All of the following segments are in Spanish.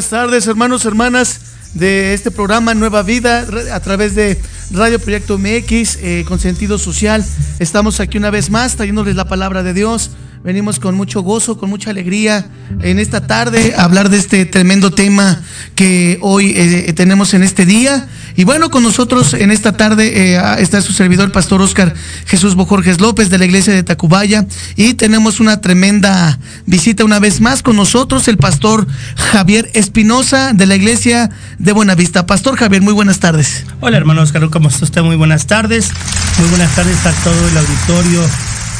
Buenas tardes, hermanos, hermanas de este programa Nueva Vida a través de Radio Proyecto MX eh, con sentido social. Estamos aquí una vez más trayéndoles la palabra de Dios. Venimos con mucho gozo, con mucha alegría en esta tarde a hablar de este tremendo tema que hoy eh, tenemos en este día. Y bueno, con nosotros en esta tarde eh, está su servidor, Pastor Oscar Jesús Bojorges López de la iglesia de Tacubaya. Y tenemos una tremenda visita una vez más con nosotros, el Pastor Javier Espinosa de la iglesia de Buenavista. Pastor Javier, muy buenas tardes. Hola hermano Oscar, ¿cómo está usted? Muy buenas tardes. Muy buenas tardes a todo el auditorio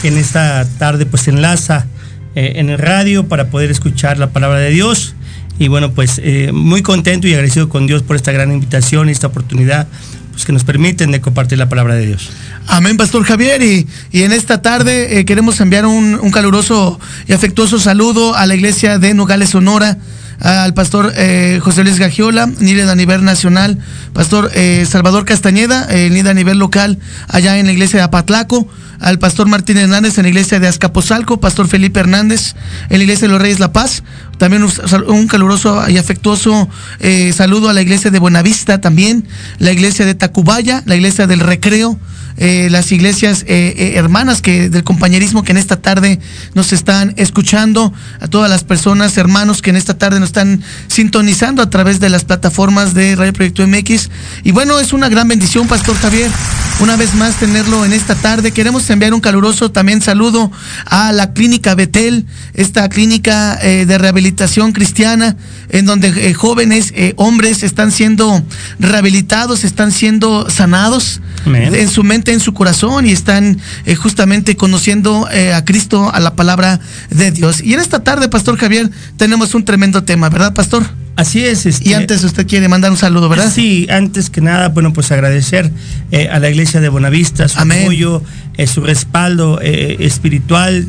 en esta tarde pues se enlaza eh, en el radio para poder escuchar la palabra de Dios. Y bueno, pues eh, muy contento y agradecido con Dios por esta gran invitación y esta oportunidad pues, que nos permiten de compartir la palabra de Dios. Amén, Pastor Javier. Y, y en esta tarde eh, queremos enviar un, un, caluroso y afectuoso saludo a la iglesia de Nogales, Sonora, al pastor eh, José Luis Gagiola, líder a nivel nacional, pastor eh, Salvador Castañeda, líder a nivel local, allá en la iglesia de Apatlaco. Al pastor Martín Hernández en la iglesia de Azcapotzalco, pastor Felipe Hernández en la iglesia de los Reyes La Paz, también un, caluroso y afectuoso eh, saludo a la iglesia de Buenavista también, la iglesia de Tacubaya, la iglesia del Recreo, eh, las iglesias eh, eh, hermanas que del compañerismo que en esta tarde nos están escuchando, a todas las personas, hermanos que en esta tarde nos están sintonizando a través de las plataformas de Radio Proyecto MX. Y bueno, es una gran bendición, Pastor Javier, una vez más tenerlo en esta tarde. Queremos enviar un caluroso también saludo a la clínica Betel, esta clínica de rehabilitación cristiana, en donde jóvenes, hombres están siendo rehabilitados, están siendo sanados en su mente en su corazón y están eh, justamente conociendo eh, a Cristo, a la palabra de Dios. Y en esta tarde, Pastor Javier, tenemos un tremendo tema, ¿verdad, Pastor? Así es. Este, y antes usted quiere mandar un saludo, ¿verdad? Sí, antes que nada, bueno, pues agradecer eh, a la iglesia de Bonavista su Amén. apoyo, eh, su respaldo eh, espiritual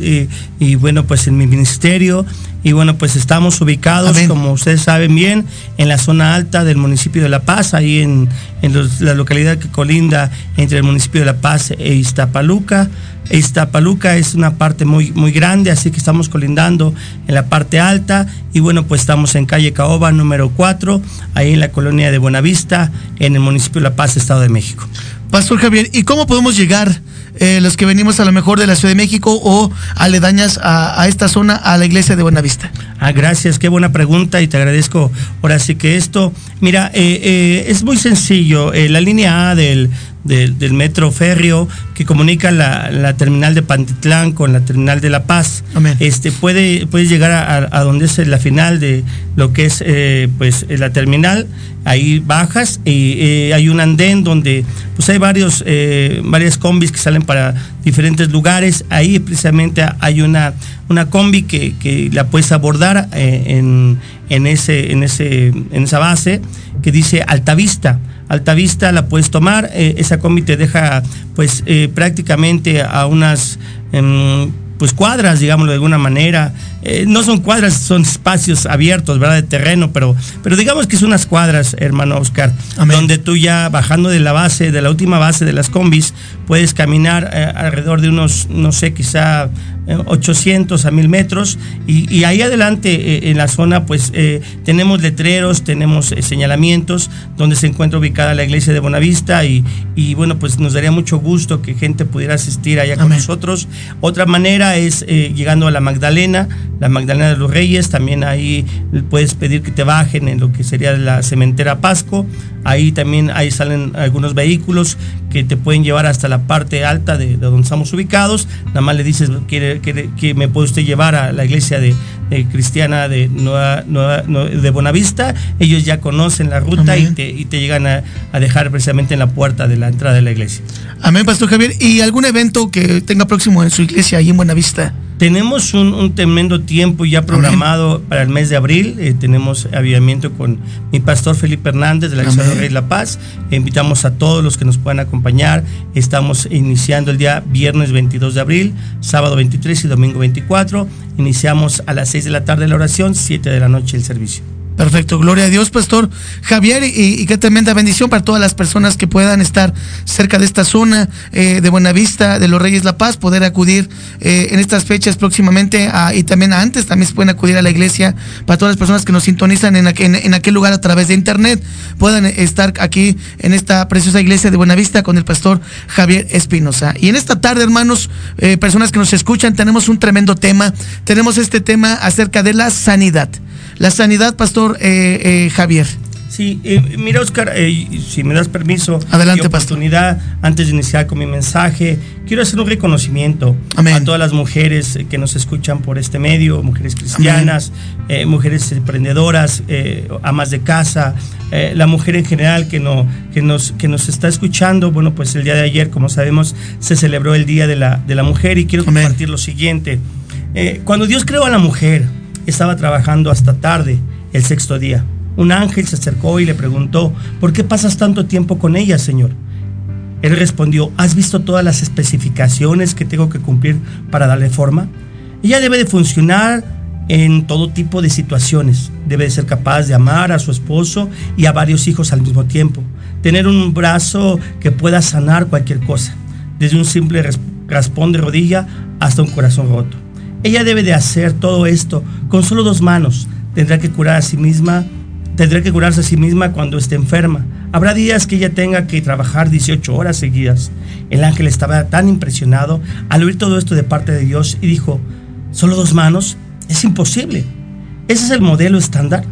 y bueno, pues en mi ministerio. Y bueno, pues estamos ubicados, Amén. como ustedes saben bien, en la zona alta del municipio de La Paz, ahí en, en los, la localidad que colinda entre el municipio de La Paz e Iztapaluca. Iztapaluca es una parte muy, muy grande, así que estamos colindando en la parte alta. Y bueno, pues estamos en calle Caoba número 4, ahí en la colonia de Buenavista, en el municipio de La Paz, Estado de México. Pastor Javier, ¿y cómo podemos llegar eh, los que venimos a lo mejor de la Ciudad de México o aledañas a, a esta zona, a la iglesia de Buenavista? Ah, gracias, qué buena pregunta y te agradezco ahora sí que esto. Mira, eh, eh, es muy sencillo. La línea A del, del, del, metro férreo que comunica la, la, terminal de Pantitlán con la terminal de La Paz. Amén. Este puede, puede llegar a, a, donde es la final de lo que es eh, pues la terminal. Ahí bajas y eh, hay un andén donde pues hay varios eh, varias combis que salen para diferentes lugares. Ahí precisamente hay una, una combi que, que la puedes abordar en, en, ese, en, ese, en esa base que dice Altavista. Altavista la puedes tomar, eh, esa combi te deja pues eh, prácticamente a unas eh, pues cuadras, digámoslo de alguna manera. Eh, no son cuadras, son espacios abiertos, ¿verdad? De terreno, pero, pero digamos que son unas cuadras, hermano Oscar, Amén. donde tú ya bajando de la base, de la última base de las combis, puedes caminar eh, alrededor de unos, no sé, quizá eh, 800 a 1000 metros. Y, y ahí adelante, eh, en la zona, pues tenemos letreros, tenemos señalamientos donde se encuentra ubicada la iglesia de Bonavista. Y, y bueno, pues nos daría mucho gusto que gente pudiera asistir allá con Amén. nosotros. Otra manera es llegando a la Magdalena la Magdalena de los Reyes, también ahí puedes pedir que te bajen en lo que sería la cementera Pasco, ahí también ahí salen algunos vehículos que te pueden llevar hasta la parte alta de, donde estamos ubicados, nada más le dices que me puede usted llevar a la iglesia de, cristiana de, Nueva, de Bonavista, ellos ya conocen la ruta y te, y te, llegan a, a dejar precisamente en la puerta de la entrada de la iglesia. Amén, Pastor Javier. ¿Y algún evento que tenga próximo en su iglesia ahí en Buenavista? Tenemos un, tremendo tiempo ya programado para el mes de abril. Eh, tenemos avivamiento con mi pastor Felipe Hernández de la Iglesia de Rey La Paz. invitamos a todos los que nos puedan acompañar. Estamos iniciando el día viernes 22 de abril, sábado 23 y domingo 24. Iniciamos a las 6 de la tarde la oración, 7 de la noche el servicio. Perfecto, gloria a Dios, Pastor Javier, y, qué tremenda bendición para todas las personas que puedan estar cerca de esta zona eh, de Buenavista, de los Reyes La Paz, poder acudir eh, en estas fechas próximamente y también antes, también se pueden acudir a la iglesia, para todas las personas que nos sintonizan en, aquel lugar a través de internet, puedan estar aquí en esta preciosa iglesia de Buenavista con el Pastor Javier Espinosa. Y en esta tarde, hermanos, eh, personas que nos escuchan, tenemos un tremendo tema, tenemos este tema acerca de la sanidad. La sanidad, Pastor eh, eh, Javier. Sí, eh, mira Oscar, si me das permiso, Adelante, oportunidad, antes de iniciar con mi mensaje, quiero hacer un reconocimiento a todas las mujeres que nos escuchan por este medio, mujeres cristianas, mujeres emprendedoras, amas de casa, la mujer en general que, no, que, nos, que nos está escuchando. Bueno, pues el día de ayer, como sabemos, se celebró el Día de la, de la Mujer y quiero compartir lo siguiente. cuando Dios creó a la mujer, estaba trabajando hasta tarde, el sexto día. Un ángel se acercó y le preguntó, ¿por qué pasas tanto tiempo con ella, Señor? Él respondió, ¿has visto todas las especificaciones que tengo que cumplir para darle forma? Ella debe de funcionar en todo tipo de situaciones. Debe de ser capaz de amar a su esposo y a varios hijos al mismo tiempo. Tener un brazo que pueda sanar cualquier cosa, desde un simple raspón de rodilla hasta un corazón roto. Ella debe de hacer todo esto con solo dos manos. Tendrá que curar a sí misma, tendrá que curarse a sí misma cuando esté enferma. Habrá días que ella tenga que trabajar 18 horas seguidas. El ángel estaba tan impresionado al oír todo esto de parte de Dios y dijo, ¿solo dos manos? Es imposible. Ese es el modelo estándar.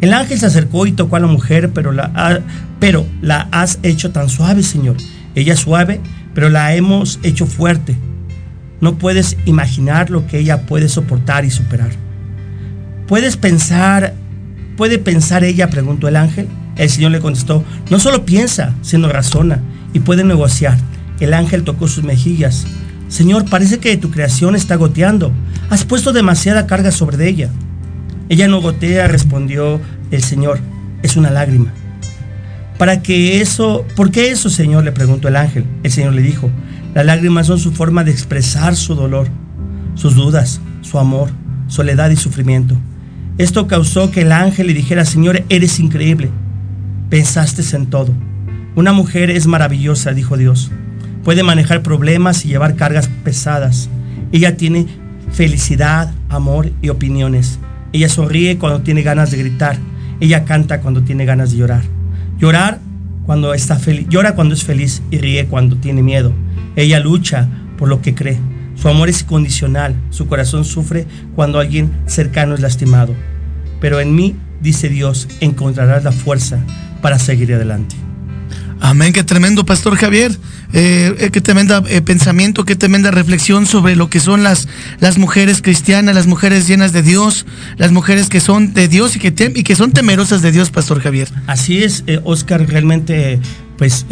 El ángel se acercó y tocó a la mujer, pero la, pero la has hecho tan suave, Señor. Ella es suave, pero la hemos hecho fuerte. No puedes imaginar lo que ella puede soportar y superar. ¿Puedes pensar, puede pensar ella? preguntó el ángel. El Señor le contestó, no solo piensa, sino razona y puede negociar. El ángel tocó sus mejillas. Señor, parece que tu creación está goteando. Has puesto demasiada carga sobre ella. Ella no gotea, respondió el Señor. Es una lágrima. Para que eso, ¿por qué eso, Señor? le preguntó el ángel. El Señor le dijo, las lágrimas son su forma de expresar su dolor, sus dudas, su amor, soledad y sufrimiento. Esto causó que el ángel le dijera, Señor, eres increíble. Pensaste en todo. Una mujer es maravillosa, dijo Dios. Puede manejar problemas y llevar cargas pesadas. Ella tiene felicidad, amor y opiniones. Ella sonríe cuando tiene ganas de gritar. Ella canta cuando tiene ganas de llorar. Llorar cuando está feliz, llora cuando es feliz y ríe cuando tiene miedo. Ella lucha por lo que cree. Su amor es incondicional. Su corazón sufre cuando alguien cercano es lastimado. Pero en mí, dice Dios, encontrarás la fuerza para seguir adelante. Amén, qué tremendo, Pastor Javier. Eh, eh qué tremenda eh, pensamiento, qué tremenda reflexión sobre lo que son las, las mujeres cristianas, las mujeres llenas de Dios, las mujeres que son de Dios y que, y que son temerosas de Dios, Pastor Javier. Así es, eh, Oscar, realmente, pues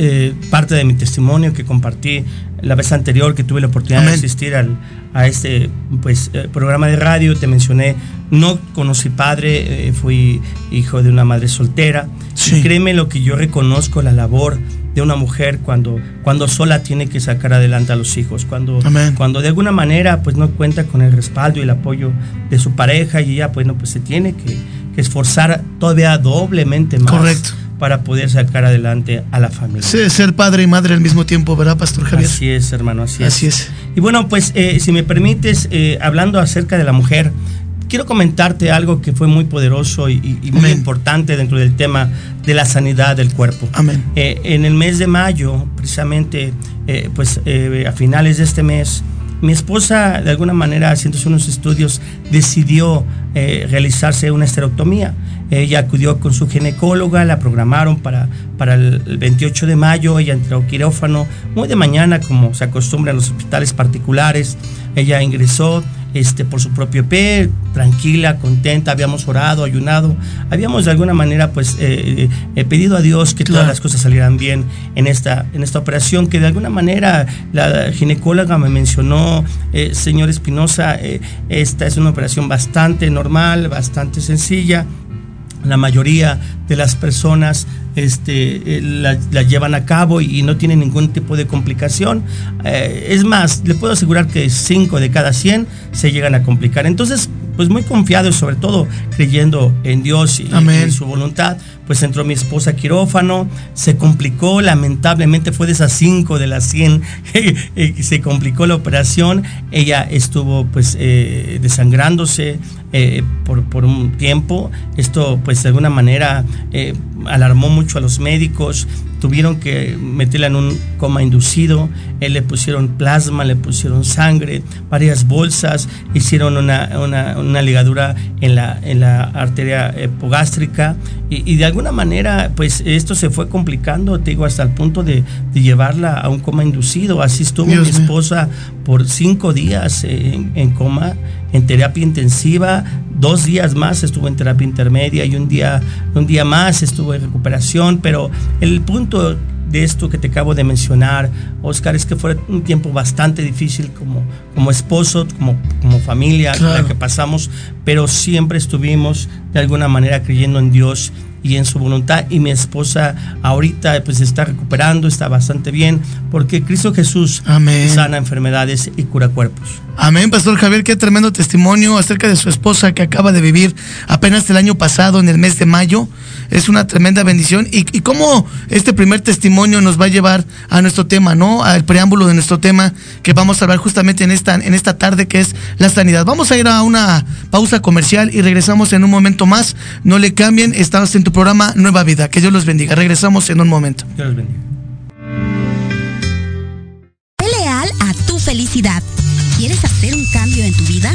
parte de mi testimonio que compartí la vez anterior que tuve la oportunidad de asistir al, a este pues, programa de radio, te mencioné, no conocí padre, fui hijo de una madre soltera. Y créeme lo que yo reconozco la labor de una mujer cuando, cuando sola tiene que sacar adelante a los hijos, cuando, cuando de alguna manera pues no cuenta con el respaldo y el apoyo de su pareja y ella pues no pues se tiene que, esforzar todavía doblemente más. Correcto para poder sacar adelante a la familia. Sí, ser padre y madre al mismo tiempo, ¿verdad, Pastor Javier? Así es, hermano, así, así es. Y bueno, pues eh, si me permites, eh, hablando acerca de la mujer, quiero comentarte algo que fue muy poderoso y, muy importante dentro del tema de la sanidad del cuerpo. Amén. Eh, en el mes de mayo, precisamente, eh, pues eh, a finales de este mes, Mi esposa, de alguna manera, haciéndose unos estudios, decidió realizarse una esterectomía. Ella acudió con su ginecóloga, la programaron para, para el 28 de mayo, ella entró quirófano muy de mañana, como se acostumbra en los hospitales particulares. Ella ingresó, este, por su propio pie, tranquila, contenta, habíamos orado, ayunado, habíamos de alguna manera pues eh, eh, pedido a Dios que todas las cosas salieran bien en esta, en esta operación, que de alguna manera la ginecóloga me mencionó, eh, señor Espinosa, esta es una operación bastante normal, bastante sencilla, la mayoría de las personas este, la, llevan a cabo y, no tienen ningún tipo de complicación. es más, le puedo asegurar que 5 de cada 100 se llegan a complicar. Entonces, pues muy confiado y sobre todo creyendo en Dios y en su voluntad, pues entró mi esposa a quirófano, se complicó, lamentablemente fue de esas 5 de las 100, se complicó la operación, ella estuvo pues eh, desangrándose eh, por, por, un tiempo, esto pues de alguna manera eh, alarmó mucho a los médicos, tuvieron que meterla en un coma inducido, él le pusieron plasma, le pusieron sangre, varias bolsas, hicieron una, ligadura en la, en la arteria hipogástrica y, de alguna manera pues esto se fue complicando, te digo, hasta el punto de, llevarla a un coma inducido. Así estuvo mi esposa por cinco días en, en coma, en terapia intensiva, dos días más estuvo en terapia intermedia y un día, un día más estuvo en recuperación, pero el punto de esto que te acabo de mencionar, Oscar, es que fue un tiempo bastante difícil como, como esposo, como, como familia, la que pasamos, pero siempre estuvimos de alguna manera creyendo en Dios y en su voluntad y mi esposa ahorita pues está recuperando, está bastante bien porque Cristo Jesús sana enfermedades y cura cuerpos. Amén, Pastor Javier, qué tremendo testimonio acerca de su esposa que acaba de vivir apenas el año pasado, en el mes de mayo. Es una tremenda bendición. Y, y cómo este primer testimonio nos va a llevar a nuestro tema, ¿no? Al preámbulo de nuestro tema que vamos a hablar justamente en esta, en esta tarde, que es la sanidad. Vamos a ir a una pausa comercial y regresamos en un momento más. No le cambien, estamos en tu programa Nueva Vida. Que Dios los bendiga. Regresamos en un momento. Dios los bendiga. Leal a tu felicidad. ¿Quieres hacer un cambio en tu vida?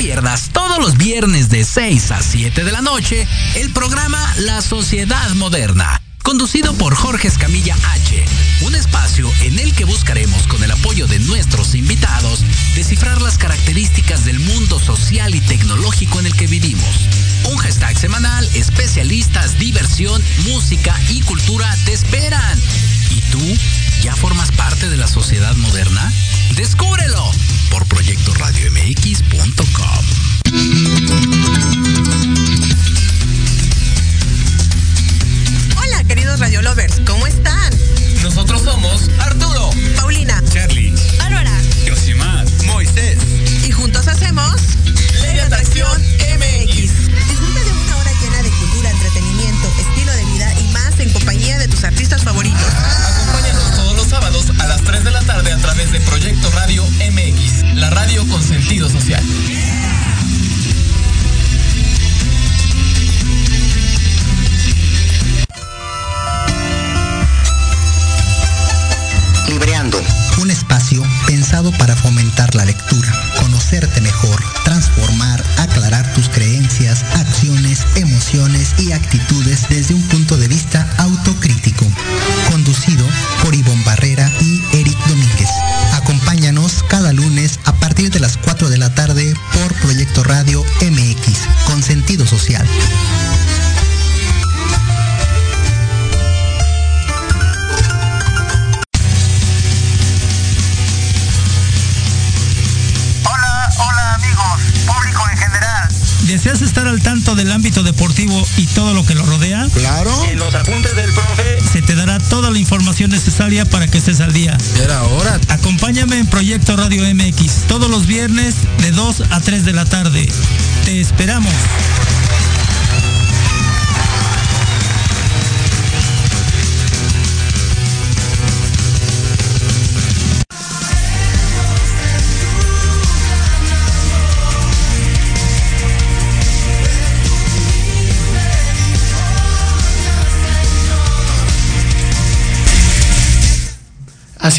Pierdas todos los viernes de 6 a 7 de la noche el programa La Sociedad Moderna, conducido por Jorge Escamilla H, un espacio en el que buscaremos con el apoyo de nuestros invitados descifrar las características del mundo social y tecnológico en el que vivimos. Un hashtag semanal, especialistas, diversión, música y cultura te esperan. ¿Y tú ya formas parte de la sociedad moderna? Descúbrelo por proyectoradiomx.com. Hola, queridos Radio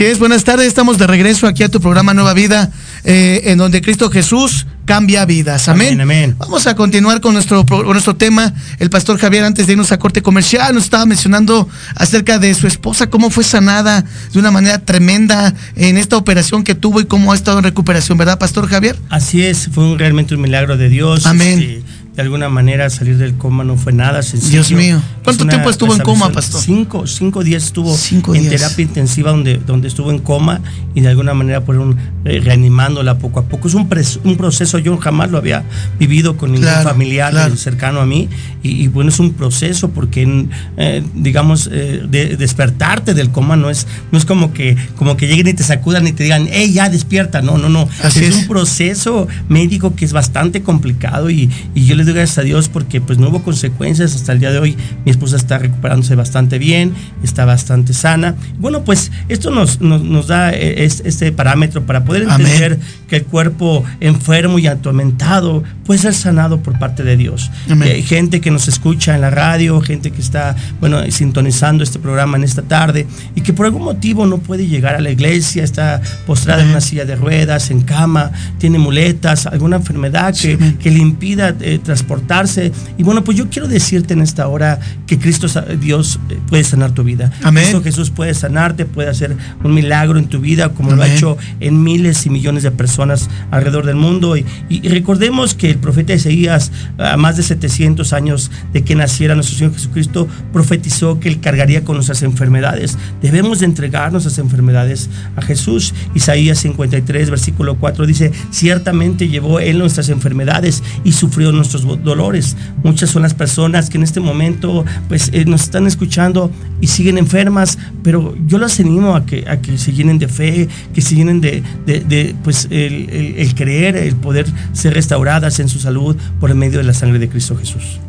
Así es, buenas tardes, estamos de regreso aquí a tu programa Nueva Vida, eh, en donde Cristo Jesús cambia vidas. Amén. Amén, amén. Vamos a continuar con nuestro, nuestro tema. El pastor Javier, antes de irnos a corte comercial, nos estaba mencionando acerca de su esposa, cómo fue sanada de una manera tremenda en esta operación que tuvo y cómo ha estado en recuperación, ¿verdad, pastor Javier? Así es, fue un, realmente un milagro de Dios. Amén. Este, de alguna manera salir del coma no fue nada sencillo. Dios mío. Es ¿Cuánto una tiempo estuvo en coma, pastor? Cinco, cinco días estuvo Cinco en días. terapia intensiva donde, donde estuvo en coma y de alguna manera fueron eh, reanimándola poco a poco. Es un, pres- un proceso, yo jamás lo había vivido con ningún Claro, familiar claro. cercano a mí y, y bueno, es un proceso porque, eh, digamos, eh, de- despertarte del coma no es, no es como que, como que lleguen y te sacudan y te digan, hey, ya despierta. No, no, no. Así es, es. un proceso médico que es bastante complicado y, y yo le doy gracias a Dios porque pues no hubo consecuencias hasta el día de hoy. Mi esposa está recuperándose bastante bien, está bastante sana. Bueno, pues esto nos, nos, nos da eh, es- este parámetro para poder Amén. entender que el cuerpo enfermo y atormentado puede ser sanado por parte de Dios. Eh, gente que nos escucha en la radio, gente que está, bueno, sintonizando este programa en esta tarde y que por algún motivo no puede llegar a la iglesia, está postrada en una silla de ruedas, en cama, tiene muletas, alguna enfermedad que, que le impida eh, transportarse. Y bueno, pues yo quiero decirte en esta hora que Cristo, Dios, eh, puede sanar tu vida. Amén. Cristo Jesús puede sanarte, puede hacer un milagro en tu vida, como lo ha hecho en miles y millones de personas alrededor del mundo. Y, y recordemos que el profeta Isaías, a más de 700 años de que naciera nuestro Señor Jesucristo, profetizó que Él cargaría con nuestras enfermedades. Debemos de entregar nuestras enfermedades a Jesús. Isaías 53, versículo 4 dice, ciertamente llevó Él nuestras enfermedades y sufrió nuestros dolores. Muchas son las personas que en este momento pues eh, nos están escuchando y siguen enfermas, pero yo las animo a que, a que se llenen de fe, que se llenen de, de- de, pues el, el- el creer, el poder ser restauradas en su salud por medio de la sangre de Cristo Jesús.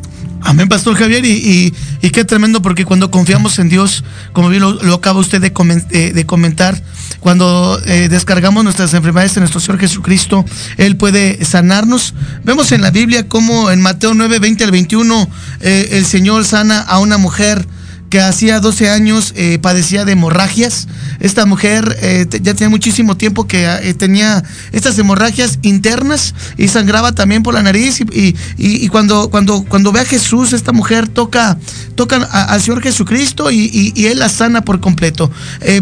Amén, Pastor Javier, y, qué tremendo porque cuando confiamos en Dios, como bien lo, acaba usted de, de comentar, cuando eh, descargamos nuestras enfermedades en nuestro Señor Jesucristo, Él puede sanarnos. Vemos en la Biblia como en Mateo 9, 20 al 21, eh, el Señor sana a una mujer que hacía 12 años eh, padecía de hemorragias. Esta mujer eh, ya tenía muchísimo tiempo que eh, tenía estas hemorragias internas y sangraba también por la nariz. Y, cuando, cuando, cuando ve a Jesús, esta mujer toca, toca al Señor Jesucristo y, Él la sana por completo.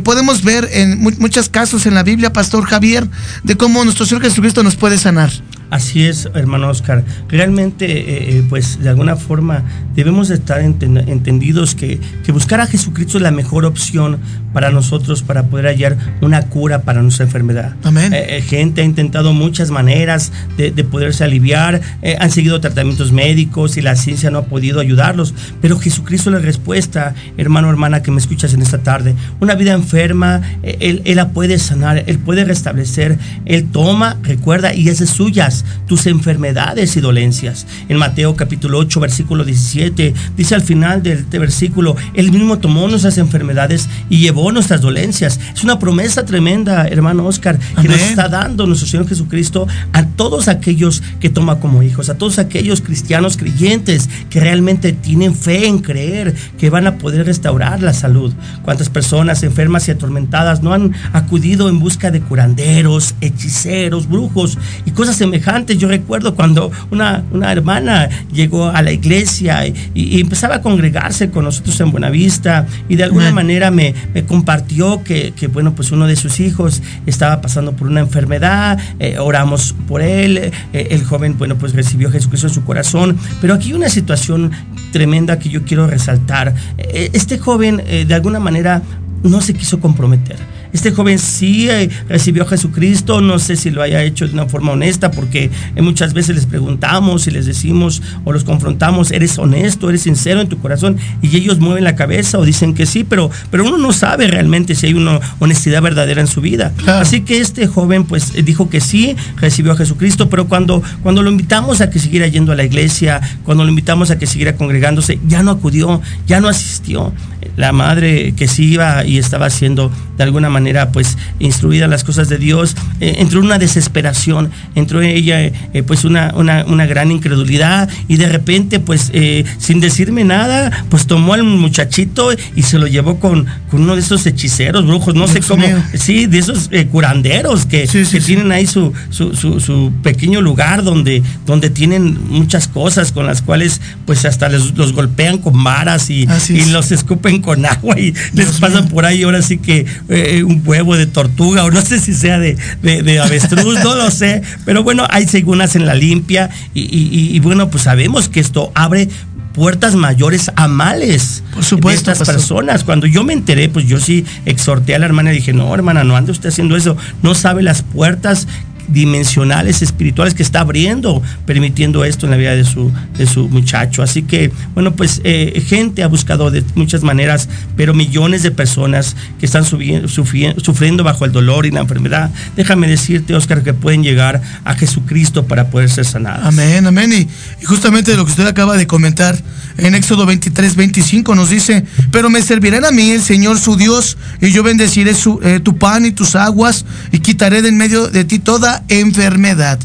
Podemos ver en mu- muchos casos en la Biblia, Pastor Javier, de cómo nuestro Señor Jesucristo nos puede sanar. Así es, hermano Oscar. Realmente, eh, eh, pues de alguna forma debemos de estar enten- entendidos que buscar a Jesucristo es la mejor opción para nosotros para poder hallar una cura para nuestra enfermedad. Amén. Eh, eh, gente ha intentado muchas maneras de, de poderse aliviar, eh, han seguido tratamientos médicos y la ciencia no ha podido ayudarlos, pero Jesucristo es la respuesta, hermano, hermana, que me escuchas en esta tarde. Una vida enferma, eh, él, él la puede sanar, Él puede restablecer, Él toma, recuerda, y hace suyas tus enfermedades y dolencias. En Mateo capítulo 8, versículo 17, dice al final del este versículo, Él mismo tomó nuestras enfermedades y llevó nuestras dolencias. Es una promesa tremenda, hermano Oscar, que nos Amén. está dando nuestro Señor Jesucristo a todos aquellos que toma como hijos, a todos aquellos cristianos creyentes que realmente tienen fe en creer que van a poder restaurar la salud. ¿Cuántas personas enfermas y atormentadas no han acudido en busca de curanderos, hechiceros, brujos y cosas semejantes? Yo recuerdo cuando una, una hermana llegó a la iglesia y, y empezaba a congregarse con nosotros en Buenavista y de alguna Amén. manera me, me compartió que, que, bueno, pues uno de sus hijos estaba pasando por una enfermedad, eh, oramos por él, eh, el joven, bueno, pues recibió a Jesucristo en su corazón, pero aquí hay una situación tremenda que yo quiero resaltar. Eh, este joven, de alguna manera, no se quiso comprometer. Este joven sí eh, recibió a Jesucristo, no sé si lo haya hecho de una forma honesta, porque eh, muchas veces les preguntamos y les decimos o los confrontamos, ¿eres honesto, eres sincero en tu corazón? Y ellos mueven la cabeza o dicen que sí, pero, pero uno no sabe realmente si hay una honestidad verdadera en su vida. Así que este joven pues dijo que sí, recibió a Jesucristo, pero cuando, cuando lo invitamos a que siguiera yendo a la iglesia, cuando lo invitamos a que siguiera congregándose, ya no acudió, ya no asistió. La madre que sí iba y estaba siendo de alguna manera pues instruida las cosas de Dios, eh, entró en una desesperación, entró en ella eh, pues una, una, gran incredulidad y de repente pues eh, sin decirme nada pues tomó al muchachito y se lo llevó con, con uno de esos hechiceros, brujos, no sé cómo, sí, de esos curanderos que, tienen ahí su, su, pequeño lugar donde, donde tienen muchas cosas con las cuales pues hasta los golpean con varas y, y los escupen con agua y les pasan por ahí. Ahora sí que eh, un huevo de tortuga o no sé si sea de, de, avestruz, no lo sé, pero bueno, hay segunas en la limpia y, bueno, pues sabemos que esto abre puertas mayores a males Por supuesto, de estas personas. Cuando yo me enteré, pues yo sí exhorté a la hermana y dije, no, hermana, no ande usted haciendo eso. No sabe las puertas dimensionales espirituales que está abriendo, permitiendo esto en la vida de su, de su muchacho. Así que, bueno, pues eh, gente ha buscado de muchas maneras, pero millones de personas que están sufriendo bajo el dolor y la enfermedad, déjame decirte, Oscar, que pueden llegar a Jesucristo para poder ser sanados. Amén, amén. Y, y justamente lo que usted acaba de comentar en Éxodo 23, 25 nos dice, pero me servirán a mí el Señor su Dios, y yo bendeciré su, eh, tu pan y tus aguas, y quitaré de en medio de ti toda enfermedad.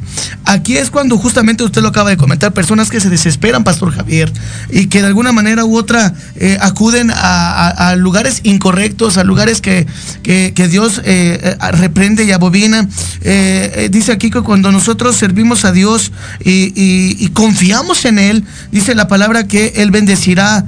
Aquí es cuando justamente usted lo acaba de comentar, personas que se desesperan, Pastor Javier, y que de alguna manera u otra eh, acuden a, lugares incorrectos, a lugares que, que, Dios eh, eh, reprende y abobina. dice aquí que cuando nosotros servimos a Dios y, confiamos en Él, dice la palabra que Él bendecirá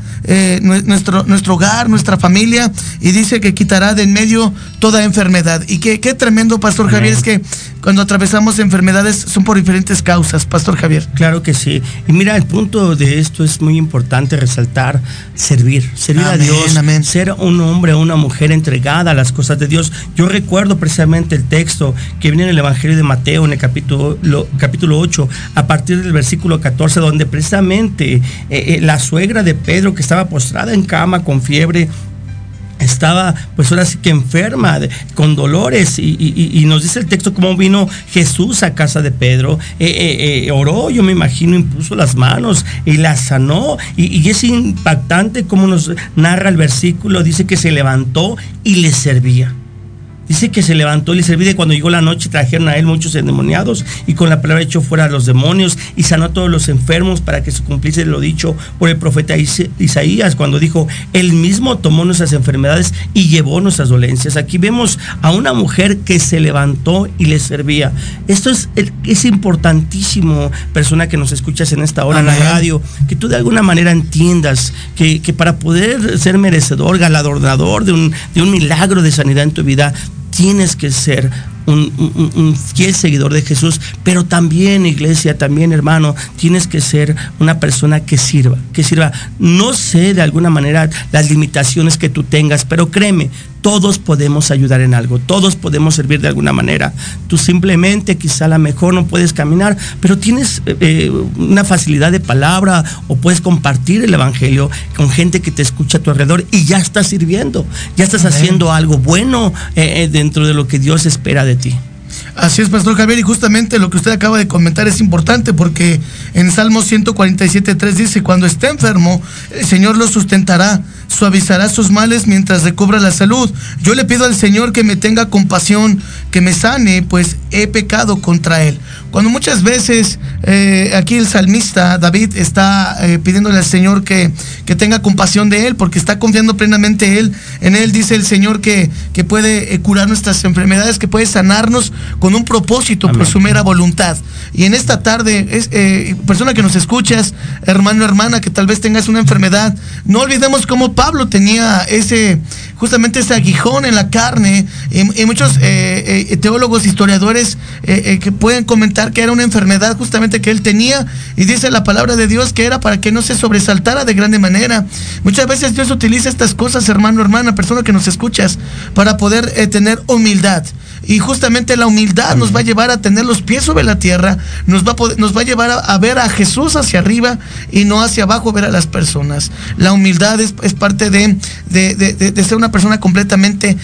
nuestro, nuestro hogar, nuestra familia, y dice que quitará de en medio toda enfermedad. Y qué, qué tremendo, Pastor Javier, es que cuando atravesamos enfermedades son por diferentes causas, Pastor Javier. Claro que sí. Y mira, el punto de esto es muy importante resaltar, servir, servir a Dios, ser un hombre o una mujer entregada a las cosas de Dios. Yo recuerdo precisamente el texto que viene en el Evangelio de Mateo, en el capítulo, capítulo 8, a partir del versículo 14, donde precisamente eh, eh, la suegra de Pedro, que estaba postrada en cama con fiebre, estaba pues ahora sí que enferma, con dolores, y, nos dice el texto cómo vino Jesús a casa de Pedro, eh, eh, eh, oró, yo me imagino, impuso las manos y la sanó, y, y es impactante cómo nos narra el versículo, dice que se levantó y le servía. Dice que se levantó y le serví de cuando llegó la noche trajeron a él muchos endemoniados y con la palabra echó fuera a los demonios y sanó a todos los enfermos para que se cumpliese lo dicho por el profeta Isaías cuando dijo, él mismo tomó nuestras enfermedades y llevó nuestras dolencias. Aquí vemos a una mujer que se levantó y le servía. Esto es, es importantísimo, persona que nos escuchas en esta hora en la radio, que tú de alguna manera entiendas que, para poder ser merecedor, galardonador de un, de un milagro de sanidad en tu vida, tienes que ser un, fiel seguidor de Jesús, pero también, iglesia, también, hermano, tienes que ser una persona que sirva, que sirva. No sé de alguna manera las limitaciones que tú tengas, pero créeme, todos podemos ayudar en algo, todos podemos servir de alguna manera. Tú simplemente quizá a lo mejor no puedes caminar, pero tienes eh, eh, una facilidad de palabra o puedes compartir el Evangelio con gente que te escucha a tu alrededor y ya estás sirviendo, ya estás haciendo algo bueno eh, dentro de lo que Dios espera de ti. Así es, Pastor Javier, y justamente lo que usted acaba de comentar es importante porque en Salmo 147.3 dice, cuando esté enfermo, el Señor lo sustentará, suavizará sus males mientras recobra la salud. Yo le pido al Señor que me tenga compasión, que me sane, pues he pecado contra Él. Cuando muchas veces eh, aquí el salmista David está eh, pidiéndole al Señor que, que, tenga compasión de Él, porque está confiando plenamente él, en Él, dice el Señor que, que puede eh, curar nuestras enfermedades, que puede sanarnos con un propósito por su mera voluntad. Y en esta tarde, es, persona que nos escuchas, hermano, hermana, que tal vez tengas una enfermedad, no olvidemos cómo Pablo tenía ese justamente ese aguijón en la carne. Y, y muchos teólogos, historiadores que pueden comentar que era una enfermedad justamente que él tenía. Y dice la palabra de Dios que era para que no se sobresaltara de grande manera. Muchas veces Dios utiliza estas cosas, hermano, hermana, persona que nos escuchas, para poder eh, tener humildad. Y justamente la humildad nos va a llevar a tener los pies sobre la tierra, nos va a, nos va a llevar a, ver a Jesús hacia arriba y no hacia abajo ver a las personas. La humildad es, es parte de- de- de- de ser una persona completamente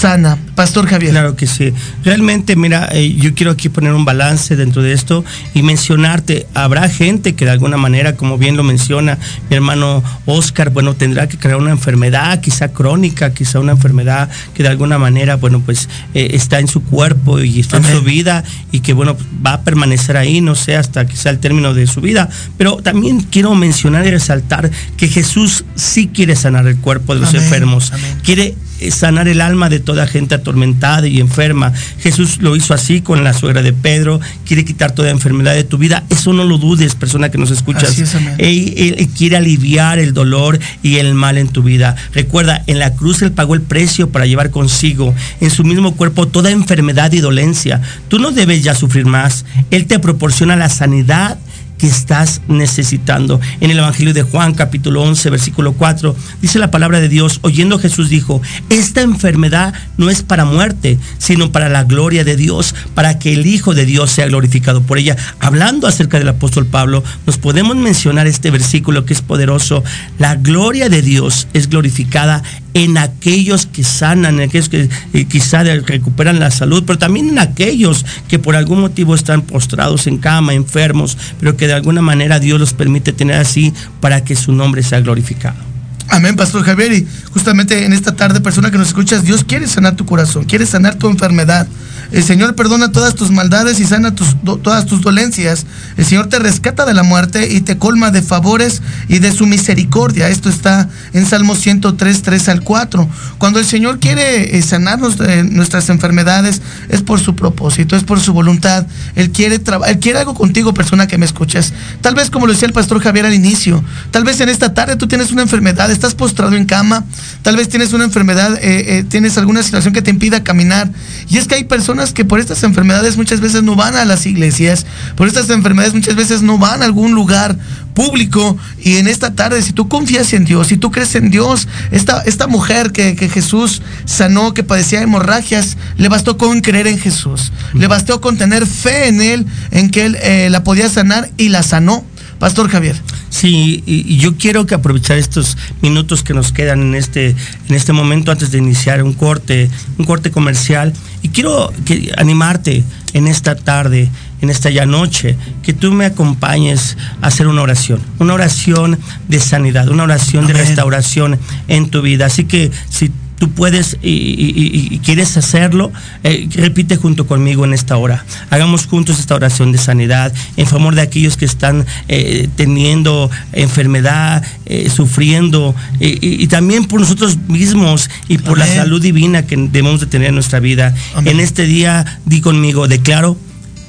sana. Pastor Javier. Claro que sí. Realmente, mira, eh, yo quiero aquí poner un balance dentro de esto y mencionarte, habrá gente que de alguna manera, como bien lo menciona mi hermano Oscar, bueno, tendrá que crear una enfermedad, quizá crónica, quizá una enfermedad que de alguna manera, bueno, pues eh, está en su cuerpo y está en su vida y que, bueno, va a permanecer ahí, no sé, hasta quizá el término de su vida. Pero también quiero mencionar y resaltar que Jesús sí quiere sanar el cuerpo de los Amén, enfermos, amén. quiere sanar el alma de toda gente atormentada y enferma. Jesús lo hizo así con la suegra de Pedro, quiere quitar toda enfermedad de tu vida. Eso no lo dudes, persona que nos escuchas. Es, él- él quiere aliviar el dolor y el mal en tu vida. Recuerda, en la cruz Él pagó el precio para llevar consigo en su mismo cuerpo toda enfermedad y dolencia. Tú no debes ya sufrir más. Él te proporciona la sanidad que estás necesitando. En el Evangelio de Juan, capítulo 11, versículo 4, dice la palabra de Dios, oyendo Jesús dijo, esta enfermedad no es para muerte, sino para la gloria de Dios, para que el Hijo de Dios sea glorificado por ella. Hablando acerca del apóstol Pablo, nos podemos mencionar este versículo que es poderoso. La gloria de Dios es glorificada en aquellos que sanan, en aquellos que eh, quizá recuperan la salud, pero también en aquellos que por algún motivo están postrados en cama, enfermos, pero que de alguna manera Dios los permite tener así para que su nombre sea glorificado. Amén, Pastor Javier. Y justamente en esta tarde, persona que nos escuchas, Dios quiere sanar tu corazón, quiere sanar tu enfermedad. El Señor perdona todas tus maldades y sana todas tus dolencias. El Señor te rescata de la muerte y te colma de favores y de su misericordia. Esto está en Salmo 103, 3 al 4. Cuando el Señor quiere eh, sanarnos de nuestras enfermedades, es por su propósito, es por su voluntad. Él quiere, él quiere algo contigo, persona que me escuchas. Tal vez como lo decía el Pastor Javier al inicio, tal vez en esta tarde tú tienes una enfermedad, estás postrado en cama, tal vez tienes una enfermedad, eh, eh, tienes alguna situación que te impida caminar. Y es que hay personas que por estas enfermedades muchas veces no van a las iglesias, por estas enfermedades muchas veces no van a algún lugar público. Y en esta tarde, si tú confías en Dios, si tú crees en Dios, esta, esta mujer que, que Jesús sanó, que padecía hemorragias, le bastó con creer en Jesús, le bastó con tener fe en Él, en que Él eh, la podía sanar y la sanó. Pastor Javier. Sí, y, y yo quiero que aprovechar estos minutos que nos quedan en este, en este momento antes de iniciar un corte, un corte comercial. Y quiero que, animarte en esta tarde, en esta ya noche, que tú me acompañes a hacer una oración, una oración de sanidad, una oración de restauración en tu vida. Así que si tú puedes y, y- y- y quieres hacerlo, eh, repite junto conmigo en esta hora. Hagamos juntos esta oración de sanidad en favor de aquellos que están eh, teniendo enfermedad, eh, sufriendo, y, también por nosotros mismos y por la salud divina que debemos de tener en nuestra vida. Amén. En este día, di conmigo, declaro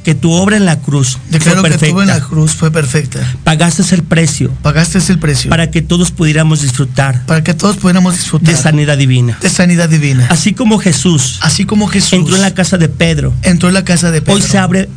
que tu obra en la cruz Declaro fue que perfecta. tú en la cruz fue perfecta. Pagaste el precio Pagaste el precio para, para que todos pudiéramos disfrutar que todos pudiéramos disfrutar de sanidad divina. de sanidad divina. Así como Jesús Así como Jesús entró en la casa de Pedro, entró en la casa de Pedro. hoy se abre,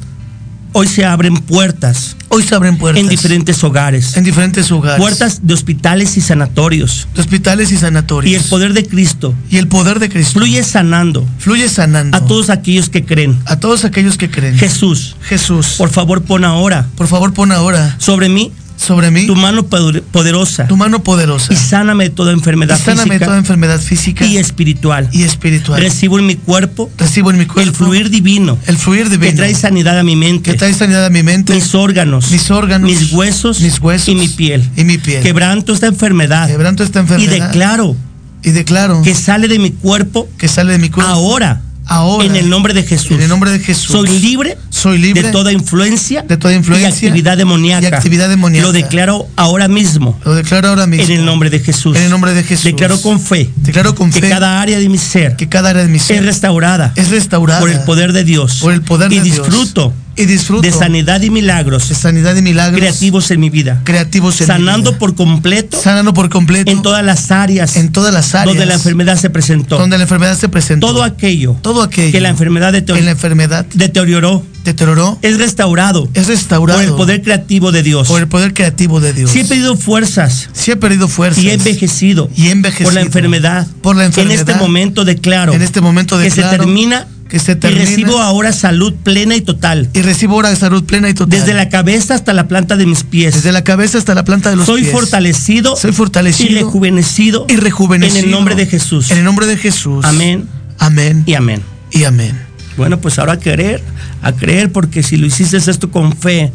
hoy se abren puertas Hoy se abren puertas en diferentes hogares, en diferentes hogares, puertas de hospitales y sanatorios. de hospitales y sanatorios. Y el poder de Cristo Y el poder de Cristo fluye sanando fluye sanando a todos aquellos que creen. a todos aquellos que creen. Jesús, Jesús, por favor pon ahora por favor pon ahora sobre mí sobre mí tu mano poder- poderosa tu mano poderosa y sáname de toda enfermedad y sáname física toda enfermedad física y espiritual. y espiritual. Recibo en mi cuerpo Recibo en mi cuerpo el fluir divino el fluir divino que trae sanidad a mi mente. que trae sanidad a mi mente, mis órganos, mis órganos, mis huesos, mis huesos y mi piel. y mi piel. Quebranto esta enfermedad Quebranto esta y enfermedad declaro y declaro que sale de mi cuerpo que sale de mi cuerpo ahora, ahora en el nombre de Jesús. en el nombre de Jesús. Soy libre Soy libre de toda influencia, de toda influencia y actividad demoníaca. y actividad demoníaca. Lo declaro ahora mismo. Lo declaro ahora mismo. En el nombre de Jesús. En el nombre de Jesús. Declaro con fe. Declaro con que fe cada área de mi ser que cada área de mi ser es restaurada. es restaurada por el poder de Dios. por el poder y de Dios. disfruto y disfruto de sanidad y milagros de sanidad y milagros creativos en mi vida. creativos en mi sanando vida. por completo sanando por completo en todas las áreas en todas las áreas donde la enfermedad se presentó. donde la enfermedad se presentó todo aquello, todo aquello que la enfermedad deterioró, la enfermedad deterioró deterioró es restaurado es restaurado por el poder creativo de Dios. por el poder creativo de Dios Sí he perdido fuerzas sí he perdido fuerzas y he envejecido, y he envejecido por la enfermedad. por la enfermedad. En este momento declaro en este momento que se declaro termina que se y recibo ahora salud plena y total. y recibo ahora salud plena y total Desde la cabeza hasta la planta de mis pies. desde la cabeza hasta la planta de los Soy pies fortalecido soy fortalecido y rejuvenecido y rejuvenecido en el nombre de Jesús. en el nombre de Jesús Amén amén y amén. y amén Bueno, pues ahora a creer, a creer, porque si lo hiciste esto con fe,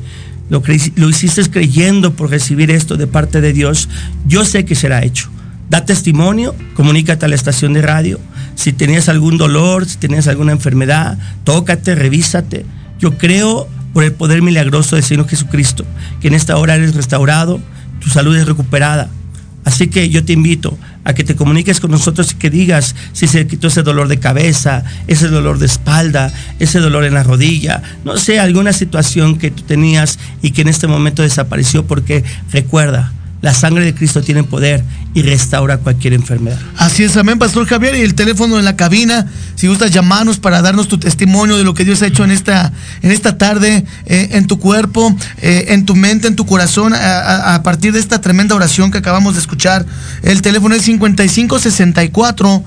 lo, lo hiciste creyendo por recibir esto de parte de Dios, yo sé que será hecho. Da testimonio, comunícate a la estación de radio. Si tenías algún dolor, si tenías alguna enfermedad, tócate, revísate. Yo creo por el poder milagroso del Señor Jesucristo, que en esta hora eres restaurado, tu salud es recuperada. Así que yo te invito a que te comuniques con nosotros y que digas si se quitó ese dolor de cabeza, ese dolor de espalda, ese dolor en la rodilla, no sé, alguna situación que tú tenías y que en este momento desapareció porque recuerda, la sangre de Cristo tiene poder y restaura cualquier enfermedad. Así es, amén, Pastor Javier. Y el teléfono en la cabina, si gustas llamarnos para darnos tu testimonio de lo que Dios ha hecho en esta, en esta tarde, eh, en tu cuerpo, eh, en tu mente, en tu corazón, a, a- partir de esta tremenda oración que acabamos de escuchar. El teléfono es 5564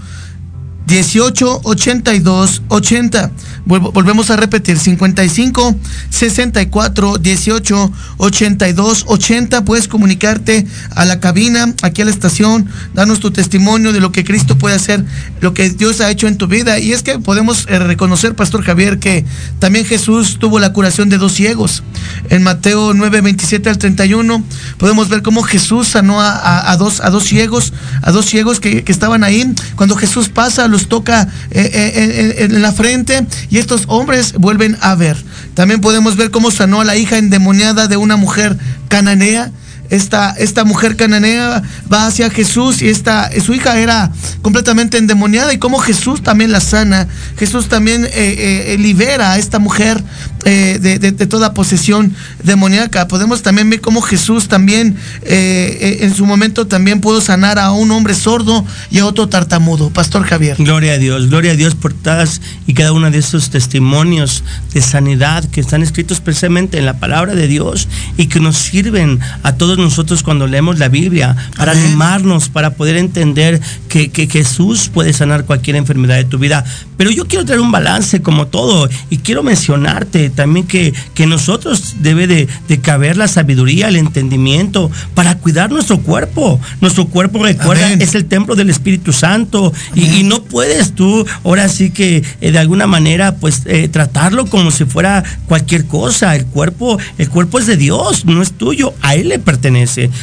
18 82 80. Vuelvo- volvemos a repetir: 55 64 18 82 80. Puedes comunicarte a la cabina, aquí a la estación, darnos tu testimonio de lo que Cristo puede hacer, lo que Dios ha hecho en tu vida. Y es que podemos eh, reconocer, Pastor Javier, que también Jesús tuvo la curación de dos ciegos. En Mateo 9, 27 al 31, podemos ver cómo Jesús sanó a, dos, a dos ciegos, a dos ciegos que estaban ahí. Cuando Jesús pasa, los toca eh, eh, en, en la frente y estos hombres vuelven a ver. También podemos ver cómo sanó a la hija endemoniada de una mujer cananea. Esta, esta mujer cananea va hacia Jesús y esta, su hija era completamente endemoniada y cómo Jesús también la sana. Jesús también eh, eh, libera a esta mujer eh, de, de- toda posesión demoníaca. Podemos también ver cómo Jesús también eh, eh, en su momento también pudo sanar a un hombre sordo y a otro tartamudo. Pastor Javier. Gloria a Dios, gloria a Dios por todas y cada uno de esos testimonios de sanidad que están escritos precisamente en la palabra de Dios y que nos sirven a todos nosotros cuando leemos la Biblia para Amén. animarnos, para poder entender que, que Jesús puede sanar cualquier enfermedad de tu vida. Pero yo quiero traer un balance como todo y quiero mencionarte también que, que nosotros debe de, de caber la sabiduría, el entendimiento para cuidar nuestro cuerpo. Nuestro cuerpo, recuerda, Amén. es el templo del Espíritu Santo y no puedes tú ahora sí que eh, de alguna manera pues eh, tratarlo como si fuera cualquier cosa. El cuerpo, el cuerpo es de Dios, no es tuyo, a Él le pertenece.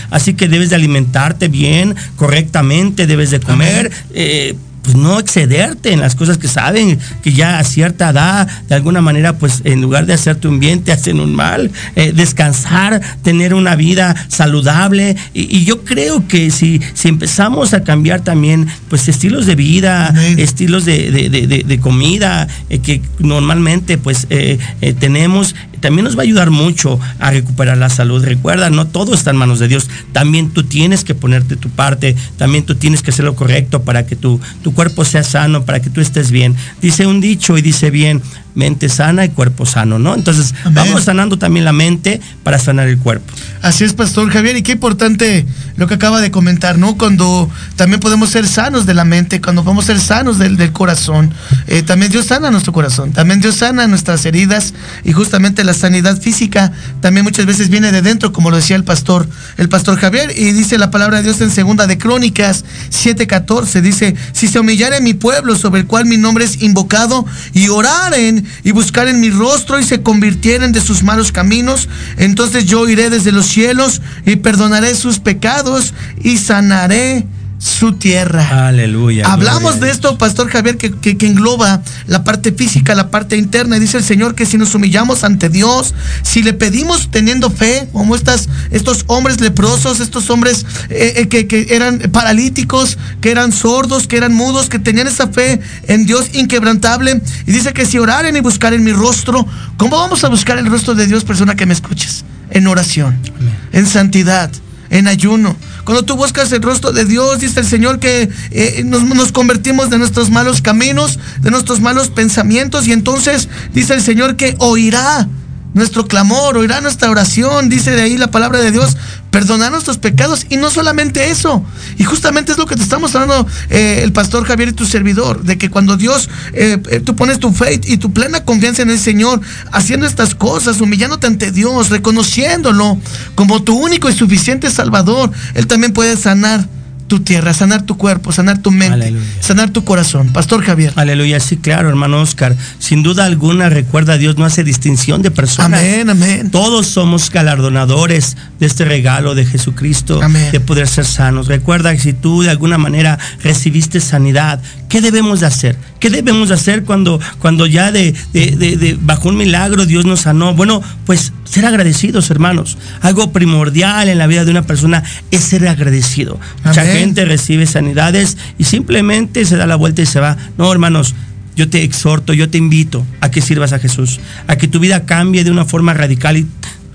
Así que debes de alimentarte bien, correctamente, debes de comer. eh, pues no excederte en las cosas que saben que ya a cierta edad de alguna manera pues en lugar de hacerte un bien te hacen un mal. Eh, descansar tener una vida saludable. Y, y yo creo que si si empezamos a cambiar también pues estilos de vida estilos de, de- de- comida eh, que normalmente pues eh, tenemos también nos va a ayudar mucho a recuperar la salud. Recuerda, no todo está en manos de Dios. También tú tienes que ponerte tu parte, también tú tienes que hacer lo correcto para que tu, tu cuerpo sea sano, para que tú estés bien. Dice un dicho y dice bien, mente sana y cuerpo sano, ¿no? Entonces, Amén. vamos sanando también la mente para sanar el cuerpo. Así es, Pastor Javier, y qué importante lo que acaba de comentar, ¿no? Cuando también podemos ser sanos de la mente, cuando podemos ser sanos del, del corazón, eh, también Dios sana nuestro corazón, también Dios sana nuestras heridas y justamente la sanidad física también muchas veces viene de dentro, como lo decía el pastor, el pastor Javier, y dice la palabra de Dios en segunda de Crónicas 7:14, dice, si se humillare mi pueblo sobre el cual mi nombre es invocado y oraren y buscaren mi rostro y se convirtieren de sus malos caminos, entonces yo iré desde los cielos y perdonaré sus pecados y sanaré su tierra. Aleluya. Hablamos de esto, Pastor Javier, que, que, que, engloba la parte física, la parte interna. Y dice el Señor que si nos humillamos ante Dios, si le pedimos teniendo fe, como estas, estos hombres leprosos, estos hombres eh, eh, que, que, eran paralíticos, que eran sordos, que eran mudos, que tenían esa fe en Dios inquebrantable. Y dice que si oraren y buscaren mi rostro, ¿cómo vamos a buscar el rostro de Dios, persona que me escuches? En oración, Amén. en santidad, en ayuno. Cuando tú buscas el rostro de Dios, dice el Señor que eh, nos, nos, convertimos de nuestros malos caminos, de nuestros malos pensamientos, y entonces dice el Señor que oirá nuestro clamor, oirá nuestra oración, dice de ahí la palabra de Dios, perdonar nuestros pecados y no solamente eso. Y justamente es lo que te está mostrando eh, el pastor Javier y tu servidor, de que cuando Dios, eh, eh, tú pones tu fe y tu plena confianza en el Señor, haciendo estas cosas, humillándote ante Dios, reconociéndolo como tu único y suficiente Salvador, Él también puede sanar tu tierra, sanar tu cuerpo, sanar tu mente, Aleluya. sanar tu corazón. Pastor Javier. Aleluya, sí, claro, hermano Oscar. Sin duda alguna, recuerda, Dios no hace distinción de personas. Amén, amén. Todos somos galardonadores de este regalo de Jesucristo, amén. de poder ser sanos. Recuerda que si tú de alguna manera recibiste sanidad, ¿qué debemos de hacer? ¿Qué debemos de hacer cuando, cuando ya de, de, de, de bajo un milagro Dios nos sanó? Bueno, pues ser agradecidos, hermanos. Algo primordial en la vida de una persona es ser agradecido. Mucha gente recibe sanidades y simplemente se da la vuelta y se va. No, hermanos, yo te exhorto, yo te invito a que sirvas a Jesús, a que tu vida cambie de una forma radical y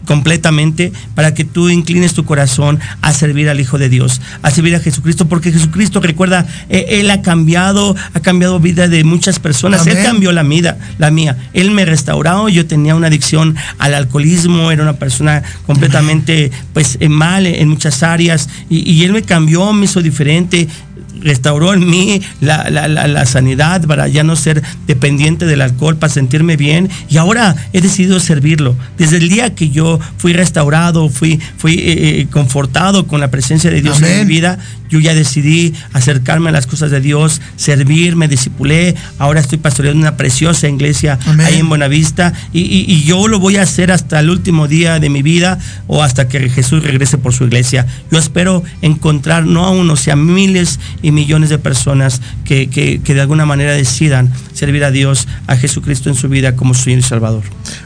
completamente para que tú inclines tu corazón a servir al Hijo de Dios, a servir a Jesucristo, porque Jesucristo, recuerda, eh, Él ha cambiado, ha cambiado vida de muchas personas, Amén. Él cambió la vida, la mía, Él me restauró, yo tenía una adicción al alcoholismo, era una persona completamente pues mal en muchas áreas y, y Él me cambió, me hizo diferente, restauró en mí la, la, la, la, sanidad para ya no ser dependiente del alcohol, para sentirme bien. Y ahora he decidido servirlo. Desde el día que yo fui restaurado, fui, fui eh, confortado con la presencia de Dios Amén. en mi vida, yo ya decidí acercarme a las cosas de Dios, servir, me discipulé. Ahora estoy pastoreando una preciosa iglesia Amén. ahí en Buenavista. Y, y, y yo lo voy a hacer hasta el último día de mi vida o hasta que Jesús regrese por su iglesia. Yo espero encontrar no a uno, sino a miles y millones de personas que, que, que, de alguna manera decidan servir a Dios, a Jesucristo en su vida como su Señor y Salvador.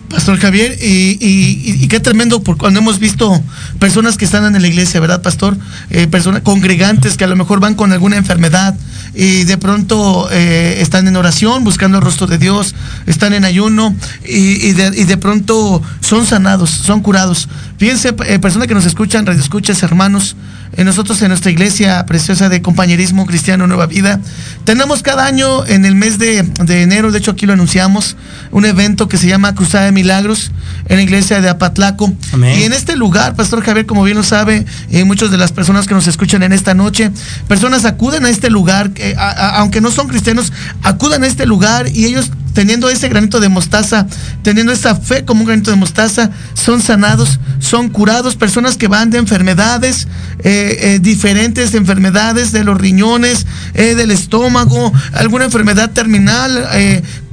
Pastor Javier, y, qué tremendo cuando hemos visto personas que están en la iglesia, ¿verdad, Pastor? Eh, personas congregantes que a lo mejor van con alguna enfermedad y de pronto eh, están en oración, buscando el rostro de Dios, están en ayuno y, de, pronto son sanados, son curados. Fíjense, eh, personas que nos escuchan, radioescuchas, hermanos, nosotros en nuestra iglesia preciosa de compañerismo cristiano Nueva Vida, tenemos cada año en el mes de, de, enero, de hecho aquí lo anunciamos, un evento que se llama Cruzada de Milagros en la iglesia de Apatlaco. Amén. Y en este lugar, Pastor Javier, como bien lo sabe, y muchas de las personas que nos escuchan en esta noche, personas acuden a este lugar, eh, a, a, aunque no son cristianos, acuden a este lugar y ellos teniendo ese granito de mostaza, teniendo esa fe como un granito de mostaza, son sanados, son curados, personas que van de enfermedades, eh, eh, diferentes enfermedades de los riñones, eh, del estómago, alguna enfermedad terminal,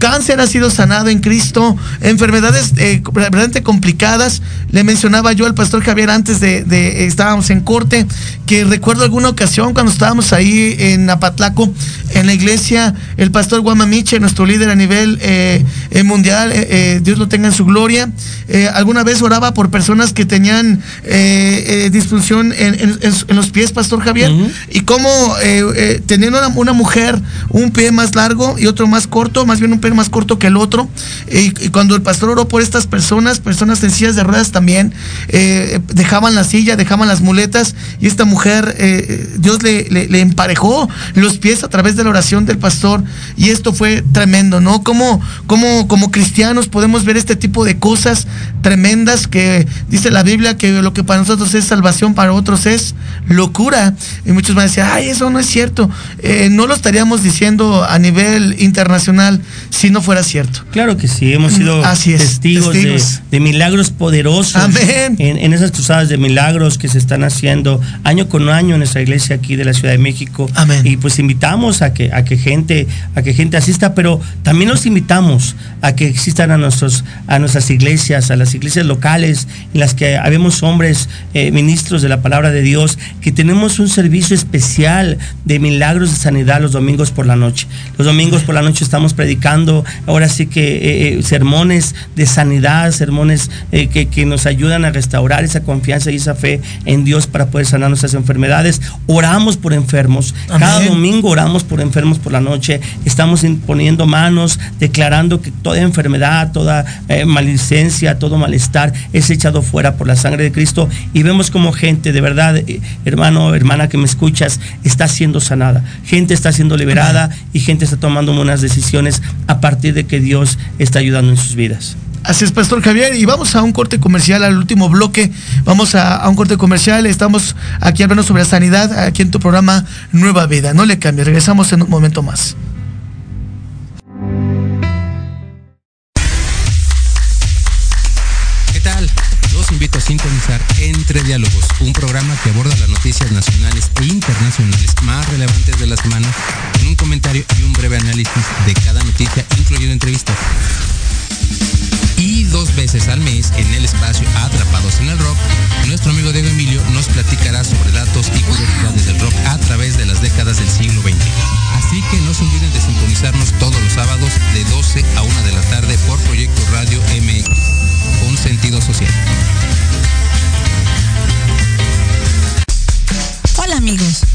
cáncer ha sido sanado en Cristo, enfermedades eh, realmente complicadas. Le mencionaba yo al pastor Javier antes de, de, estábamos en corte, que recuerdo alguna ocasión cuando estábamos ahí en Apatlaco, en la iglesia, el pastor Guamamiche, nuestro líder a nivel eh, mundial, eh, Dios lo tenga en su gloria, alguna vez oraba por personas que tenían disfunción en, en, en, los pies, pastor Javier, uh -huh. y como teniendo una, una, mujer un pie más largo y otro más corto, más bien un pie más corto que el otro, y, cuando el pastor oró por estas personas, personas en de ruedas también, eh, dejaban la silla, dejaban las muletas, y esta mujer, eh, Dios le, emparejó los pies a través de la oración del pastor, y esto fue tremendo, ¿no? Como, como, como cristianos podemos ver este tipo de cosas tremendas que dice la Biblia que lo que para nosotros es salvación, para otros es locura, y muchos van a decir, ay, eso no es cierto, eh, no lo estaríamos diciendo a nivel internacional si no fuera cierto. Claro que sí, hemos sido Así es, testigos, testigos. De, de, milagros poderosos Amén. En, en, esas cruzadas de milagros que se están haciendo año con año en nuestra iglesia aquí de la Ciudad de México. Amén. Y pues invitamos a que, a que gente, a que gente asista, pero también los invitamos a que existan a, nuestros, a nuestras iglesias, a las iglesias locales, en las que habemos hombres, eh, ministros de la palabra de Dios, que tenemos un servicio especial de milagros de sanidad los domingos por la noche. Los domingos por la noche estamos predicando, ahora sí que eh, eh, sermones de sanidad, sermones que, que nos ayudan a restaurar esa confianza y esa fe en Dios para poder sanar nuestras enfermedades. Oramos por enfermos. Cada domingo oramos por enfermos por la noche. Estamos poniendo manos, declarando que toda enfermedad, toda eh, malicencia, todo malestar es echado fuera por la sangre de Cristo. Y vemos como gente, de verdad, eh, hermano, hermana que me escuchas, está siendo sanada. Gente está siendo liberada y gente está tomando buenas decisiones a partir de que Dios está ayudando en sus vidas. Así es, Pastor Javier. Y vamos a un corte comercial, al último bloque. Vamos a, un corte comercial. Estamos aquí hablando sobre la sanidad, aquí en tu programa Nueva Vida. No le cambie, regresamos en un momento más. ¿Qué tal? Los invito a sintonizar Entre Diálogos, un programa que aborda las noticias nacionales e internacionales más relevantes de la semana, con un comentario y un breve análisis de cada noticia, incluyendo entrevistas y dos veces al mes en el espacio Atrapados en el Rock, nuestro amigo Diego Emilio nos platicará sobre datos y curiosidades del rock a través de las décadas del siglo XX. Así que no se olviden de sintonizarnos todos los sábados de 12 a 1 de la tarde por Proyecto Radio MX, con sentido social. Hola amigos.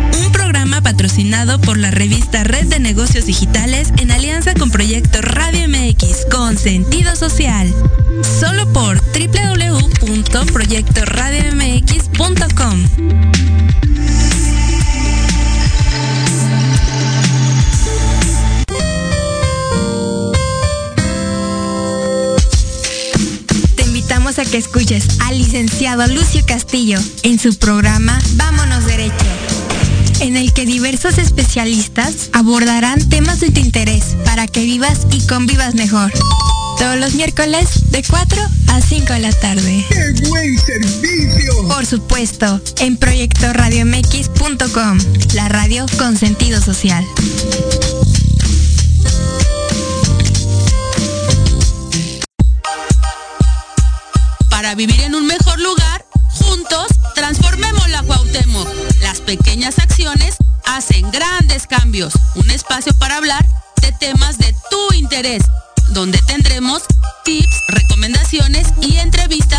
Programa patrocinado por la revista Red de Negocios Digitales en alianza con Proyecto Radio MX con sentido social. Solo por www.proyectoradiomx.com. A que escuches al licenciado Lucio Castillo en su programa Vámonos Derecho en el que diversos especialistas abordarán temas de tu interés para que vivas y convivas mejor. Todos los miércoles de 4 a 5 de la tarde. ¡Qué buen servicio! Por supuesto, en proyectoradiomx.com, la radio con sentido social. Para vivir en un mejor lugar, juntos transformemos la Cuauhtémoc. Pequeñas acciones hacen grandes cambios. Un espacio para hablar de temas de tu interés donde tendremos tips, recomendaciones y entrevistas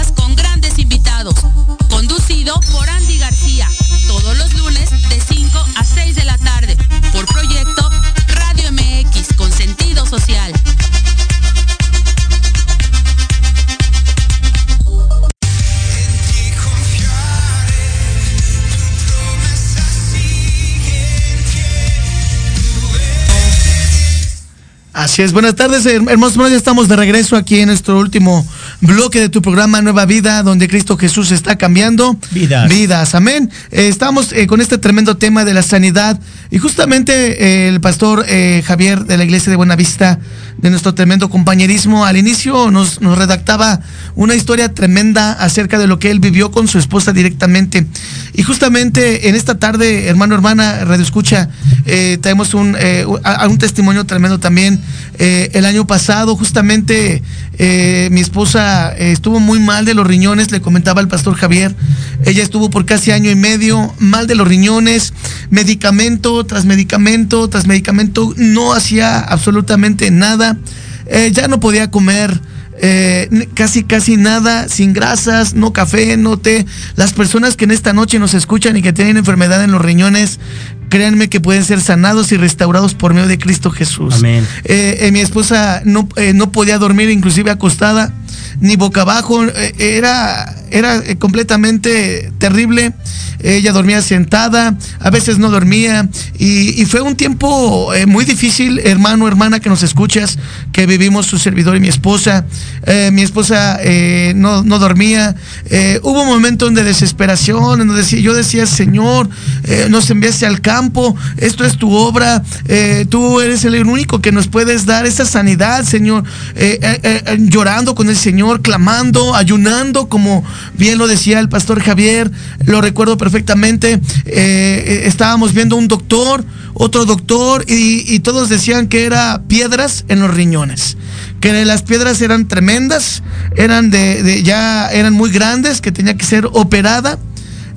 Así es, buenas tardes, hermosos. Ya estamos de regreso aquí en nuestro último bloque de tu programa Nueva Vida, donde Cristo Jesús está cambiando vidas. Vidas, amén. Eh, estamos eh, con este tremendo tema de la sanidad y justamente eh, el pastor Javier de la Iglesia de Buenavista, de nuestro tremendo compañerismo, al inicio nos, nos redactaba una historia tremenda acerca de lo que él vivió con su esposa directamente. Y justamente en esta tarde, hermano, hermana, Radio Escucha, tenemos un, un testimonio tremendo también el año pasado justamente mi esposa eh, estuvo muy mal de los riñones, le comentaba el pastor Javier. Ella estuvo por casi año y medio mal de los riñones, medicamento tras medicamento tras medicamento, no hacía absolutamente nada. ya no podía comer. casi casi nada, sin grasas, no café, no té. Las personas que en esta noche nos escuchan y que tienen enfermedad en los riñones, créanme que pueden ser sanados y restaurados por medio de Cristo Jesús. Amén. Eh, eh, mi esposa no, eh, no podía dormir inclusive acostada ni boca abajo, era, era completamente terrible. Ella dormía sentada, a veces no dormía y, y fue un tiempo muy difícil, hermano, hermana que nos escuchas, que vivimos su servidor y mi esposa. Mi esposa no, no dormía. Hubo un momento de desesperación, en donde decía- yo decía, Señor, nos enviaste al campo, esto es tu obra, eh, tú eres el único que nos puedes dar esa sanidad, Señor, Eh, eh, llorando con el Señor, clamando, ayunando, como bien lo decía el pastor Javier, lo recuerdo perfectamente, estábamos viendo un doctor, otro doctor, y, todos decían que era piedras en los riñones, que las piedras eran tremendas, eran de- ya eran muy grandes, que tenía que ser operada.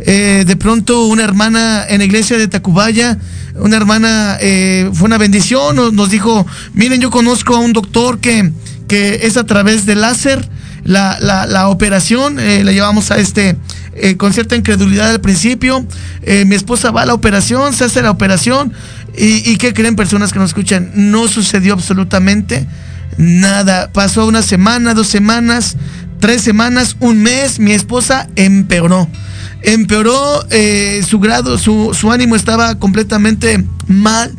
Eh, de pronto una hermana en la iglesia de Tacubaya, una hermana, eh, fue una bendición, nos, dijo, miren, yo conozco a un doctor que, que es a través de láser, la, la- operación, eh, la llevamos a este, con cierta incredulidad al principio, mi esposa va a la operación, se hace la operación, y, y ¿qué creen personas que nos escuchan? No sucedió absolutamente nada, pasó una semana, dos semanas, tres semanas, un mes, mi esposa empeoró empeoró eh, su grado, su, su ánimo estaba completamente mal.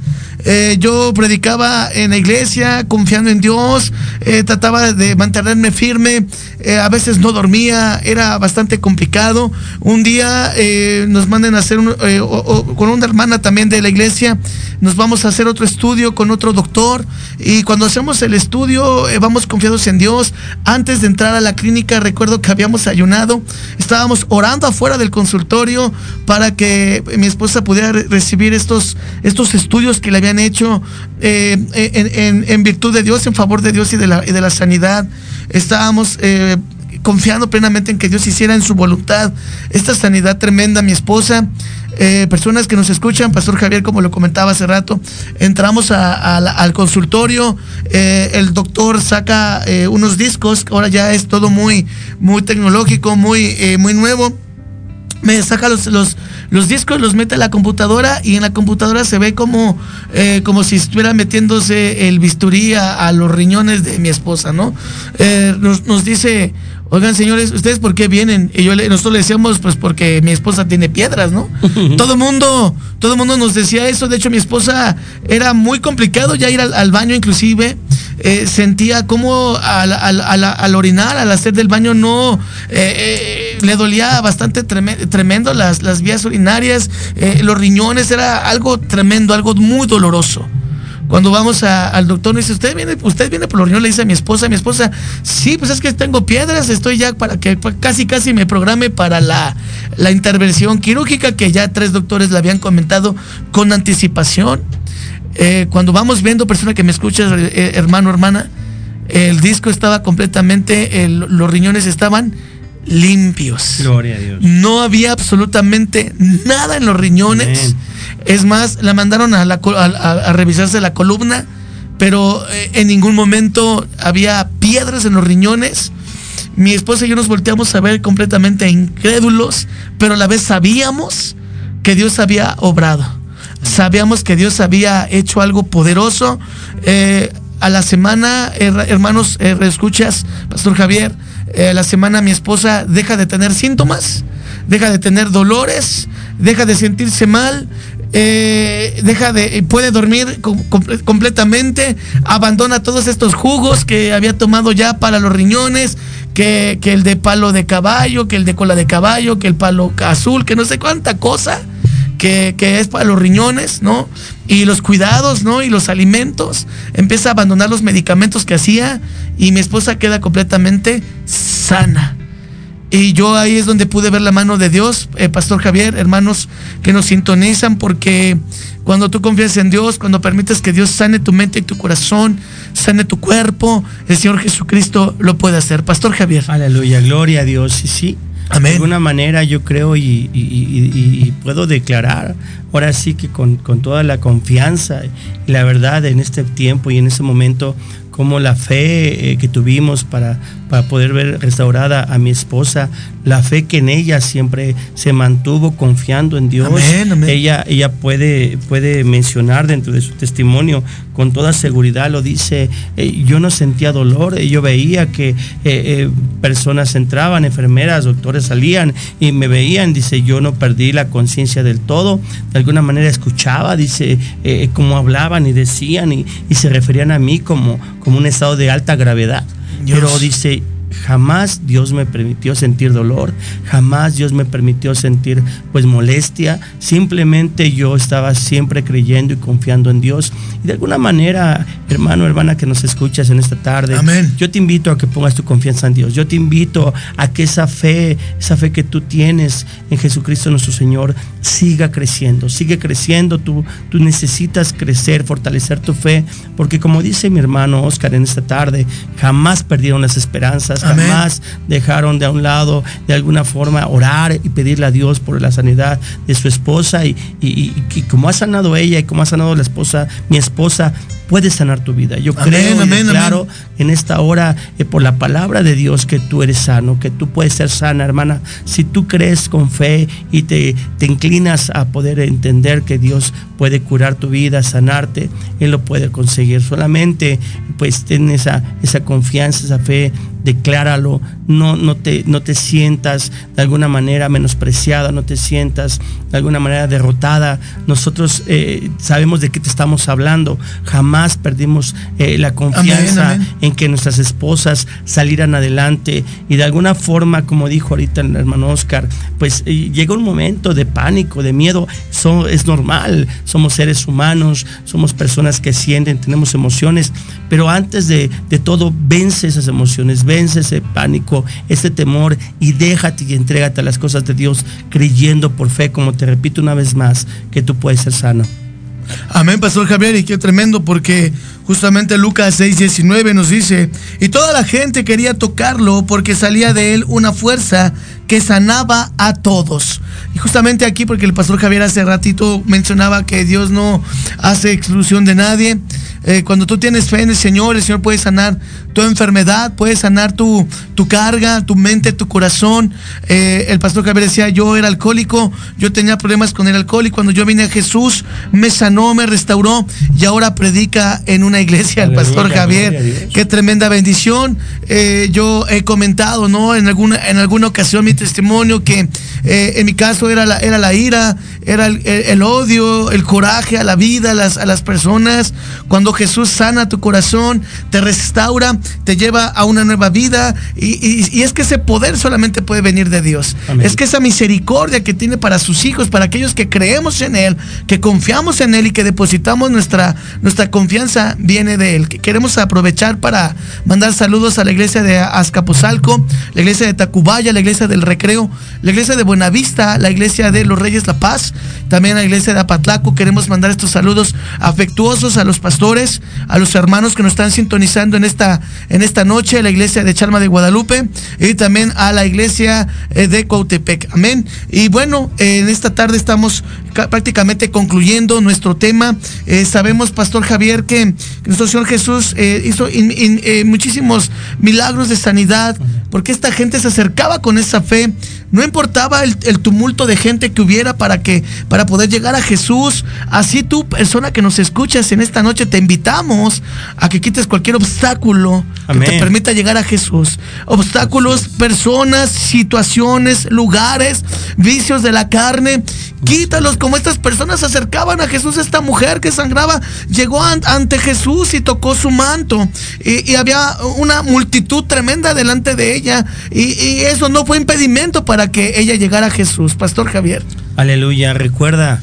Eh, yo predicaba en la iglesia, confiando en Dios, eh, trataba de mantenerme firme, eh, a veces no dormía, era bastante complicado. Un día nos mandan a hacer, con una hermana también de la iglesia, nos vamos a hacer otro estudio con otro doctor y cuando hacemos el estudio vamos confiados en Dios. Antes de entrar a la clínica recuerdo que habíamos ayunado, estábamos orando afuera del consultorio para que mi esposa pudiera re- recibir estos, estos estudios que le habían hecho eh, en, en- virtud de Dios, en favor de Dios y de la, de la sanidad. Estábamos... eh, confiando plenamente en que Dios hiciera en su voluntad esta sanidad tremenda. Mi esposa, eh, personas que nos escuchan, Pastor Javier, como lo comentaba hace rato, entramos al consultorio, eh, el doctor saca eh, unos discos, ahora ya es todo muy, muy tecnológico, muy, eh, muy nuevo me saca los, los, los discos, los mete a la computadora y en la computadora se ve como, eh, como si estuviera metiéndose el bisturí a, los riñones de mi esposa, ¿no? Eh, nos, nos dice, oigan señores, ¿ustedes por qué vienen? Y yo le- nosotros le decíamos, pues porque mi esposa tiene piedras, ¿no? todo mundo, todo mundo nos decía eso, de hecho mi esposa era muy complicado ya ir al, al baño inclusive. Eh, sentía como al, al- al- al orinar, al hacer del baño, no eh, eh, le dolía bastante treme- tremendo las, las vías urinarias, los riñones, era algo tremendo, algo muy doloroso. Cuando vamos a- al doctor, nos dice, ¿usted viene, usted viene por los riñones, le dice a mi esposa, mi esposa, sí, pues es que tengo piedras, estoy ya para que pa- casi casi me programe para la, la intervención quirúrgica que ya tres doctores le habían comentado con anticipación. Eh, cuando vamos viendo, persona que me escuchas, eh, hermano, hermana, el disco estaba completamente, los riñones estaban limpios. Gloria a Dios. No había absolutamente nada en los riñones. Es más, la mandaron a, la a- revisarse la columna, pero eh, en ningún momento había piedras en los riñones. Mi esposa y yo nos volteamos a ver completamente incrédulos, pero a la vez sabíamos que Dios había obrado. Sabíamos que Dios había hecho algo poderoso. Eh, a la semana, her- hermanos, eh, escuchas, Pastor Javier, eh, a la semana mi esposa deja de tener síntomas, deja de tener dolores, deja de sentirse mal, eh, deja de, puede dormir com- comple- completamente, abandona todos estos jugos que había tomado ya para los riñones, que, que el de palo de caballo, que el de cola de caballo, que el palo azul, que no sé cuánta cosa que, es para los riñones, ¿no? Y los cuidados, ¿no? Y los alimentos. Empieza a abandonar los medicamentos que hacía y mi esposa queda completamente sana. Y yo ahí es donde pude ver la mano de Dios, eh, Pastor Javier, hermanos que nos sintonizan, porque cuando tú confías en Dios, cuando permites que Dios sane tu mente y tu corazón, sane tu cuerpo, el Señor Jesucristo lo puede hacer. Pastor Javier. Aleluya, gloria a Dios. Y sí, de alguna manera yo creo y, puedo declarar, ahora sí que con, con toda la confianza y la verdad en este tiempo y en este momento, como la fe eh, que tuvimos para, para poder ver restaurada a mi esposa, la fe que en ella siempre se mantuvo confiando en Dios. Ella, ella puede, puede mencionar dentro de su testimonio con toda seguridad, lo dice, eh, yo no sentía dolor, yo veía que personas entraban, enfermeras, doctores salían y me veían, dice, yo no perdí la conciencia del todo, de alguna manera escuchaba, dice, cómo hablaban y decían y, y se referían a mí como, como un estado de alta gravedad. Pero dice, Jamás Dios me permitió sentir dolor, jamás Dios me permitió sentir pues molestia, simplemente yo estaba siempre creyendo y confiando en Dios. Y de alguna manera, hermano, hermana que nos escuchas en esta tarde, yo te invito a que pongas tu confianza en Dios. Yo te invito a que esa fe, esa fe que tú tienes en Jesucristo nuestro Señor, siga creciendo, sigue creciendo. Tú, tú necesitas crecer, fortalecer tu fe, porque como dice mi hermano Oscar en esta tarde, jamás perdieron las esperanzas jamás dejaron de a un lado de alguna forma orar y pedirle a Dios por la sanidad de su esposa y, como ha sanado ella y como ha sanado la esposa, mi esposa, puede sanar tu vida. Yo creo claro en esta hora eh, por la palabra de Dios que tú eres sano, que tú puedes ser sana, hermana. Si tú crees con fe y te, te inclinas a poder entender que Dios puede curar tu vida, sanarte, Él lo puede conseguir. Solamente pues ten esa, esa confianza, esa fe decláralo, no, no, te, no te sientas de alguna manera menospreciada, no te sientas de alguna manera derrotada. Nosotros eh, sabemos de qué te estamos hablando. Jamás perdimos eh, la confianza en que nuestras esposas salieran adelante y de alguna forma, como dijo ahorita el hermano Oscar, pues eh, llega un momento de pánico, de miedo. es normal, somos seres humanos, somos personas que sienten, tenemos emociones, pero antes de, de todo, vence esas emociones, vence ese pánico ese temor y déjate y entrégate a las cosas de Dios creyendo por fe, como te repito una vez más, que tú puedes ser sano. Amén, Pastor Javier, y qué tremendo porque justamente Lucas 6:19 nos dice, y toda la gente quería tocarlo porque salía de él una fuerza que sanaba a todos. Y justamente aquí, porque el Pastor Javier hace ratito mencionaba que Dios no hace exclusión de nadie, eh, cuando tú tienes fe en el Señor, el Señor puede sanar tu enfermedad, puede sanar tu, tu carga, tu mente, tu corazón. Eh, el pastor Javier decía, yo era alcohólico, yo tenía problemas con el alcohol y cuando yo vine a Jesús me sanó, me restauró y ahora predica en una iglesia el pastor Javier. Qué tremenda bendición. Eh, yo he comentado, ¿no? En alguna, en alguna ocasión mi testimonio que en mi caso era la, era la ira, era el, odio, el coraje a la vida, a las, a las personas. Cuando Jesús sana tu corazón, te restaura, te lleva a una nueva vida. Y, es que ese poder solamente puede venir de Dios. Es que esa misericordia que tiene para sus hijos, para aquellos que creemos en Él, que confiamos en Él y que depositamos nuestra, nuestra confianza, viene de Él. Queremos aprovechar para mandar saludos a la iglesia de Azcapotzalco, la iglesia de Tacubaya, la iglesia del Recreo, la iglesia de Buenavista, la iglesia de los Reyes La Paz, también la iglesia de Apatlaco. Queremos mandar estos saludos afectuosos a los pastores, a los hermanos que nos están sintonizando en esta, en esta noche, a la iglesia de Chalma de Guadalupe y también a la iglesia eh, de Cautepec. Amén. Y bueno, en esta tarde estamos prácticamente concluyendo nuestro tema. Eh, sabemos, Pastor Javier, que nuestro Señor Jesús eh, hizo muchísimos milagros de sanidad, porque esta gente se acercaba con esa fe. No importaba el, el tumulto de gente que hubiera para que para poder llegar a Jesús. Así tú, persona que nos escuchas en esta noche, te invitamos a que quites cualquier obstáculo que te permita llegar a Jesús. Obstáculos, personas, situaciones, lugares, vicios de la carne. Quítalos como estas personas se acercaban a Jesús. Esta mujer que sangraba llegó ante Jesús y tocó su manto. Y, había una multitud tremenda delante de ella. Y, y eso no fue impedimento para que ella llegara a Jesús. Pastor Javier. Aleluya. Recuerda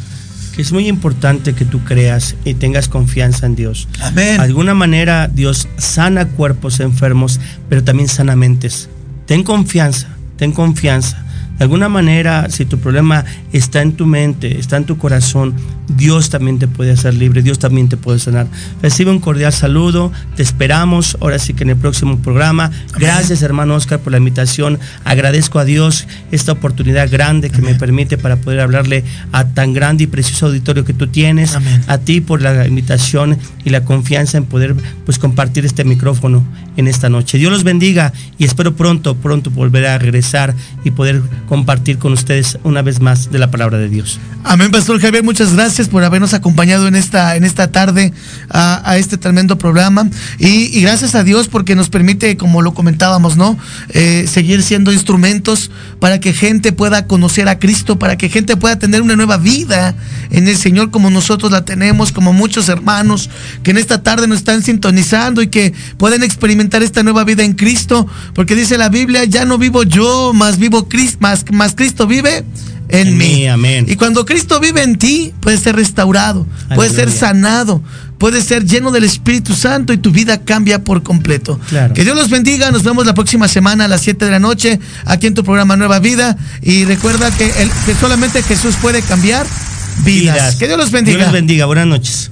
que es muy importante que tú creas y tengas confianza en Dios. Amén. De alguna manera Dios sana cuerpos enfermos, pero también sana mentes. Ten confianza, ten confianza. De alguna manera, si tu problema está en tu mente, está en tu corazón, Dios también te puede hacer libre, Dios también te puede sanar. Recibe un cordial saludo, te esperamos ahora sí que en el próximo programa. Gracias hermano Oscar por la invitación, agradezco a Dios esta oportunidad grande que me permite para poder hablarle a tan grande y precioso auditorio que tú tienes, a ti por la invitación y la confianza en poder pues compartir este micrófono en esta noche. Dios los bendiga y espero pronto, pronto volver a regresar y poder compartir con ustedes una vez más de la palabra de Dios. Amén, Pastor Javier, muchas gracias por habernos acompañado en esta, en esta tarde a, este tremendo programa. Y, gracias a Dios porque nos permite, como lo comentábamos, ¿no? Eh, seguir siendo instrumentos para que gente pueda conocer a Cristo, para que gente pueda tener una nueva vida en el Señor como nosotros la tenemos, como muchos hermanos que en esta tarde nos están sintonizando y que pueden experimentar esta nueva vida en Cristo, porque dice la Biblia, ya no vivo yo, más vivo Cristo, más, más Cristo vive en, mí. Amén. Y cuando Cristo vive en ti, puedes ser restaurado, puedes ser sanado, puedes ser lleno del Espíritu Santo y tu vida cambia por completo. Que Dios los bendiga. Nos vemos la próxima semana a las 7 de la noche aquí en tu programa Nueva Vida. Y recuerda que, el, que solamente Jesús puede cambiar vidas. Que Dios los bendiga. Dios los bendiga. Buenas noches.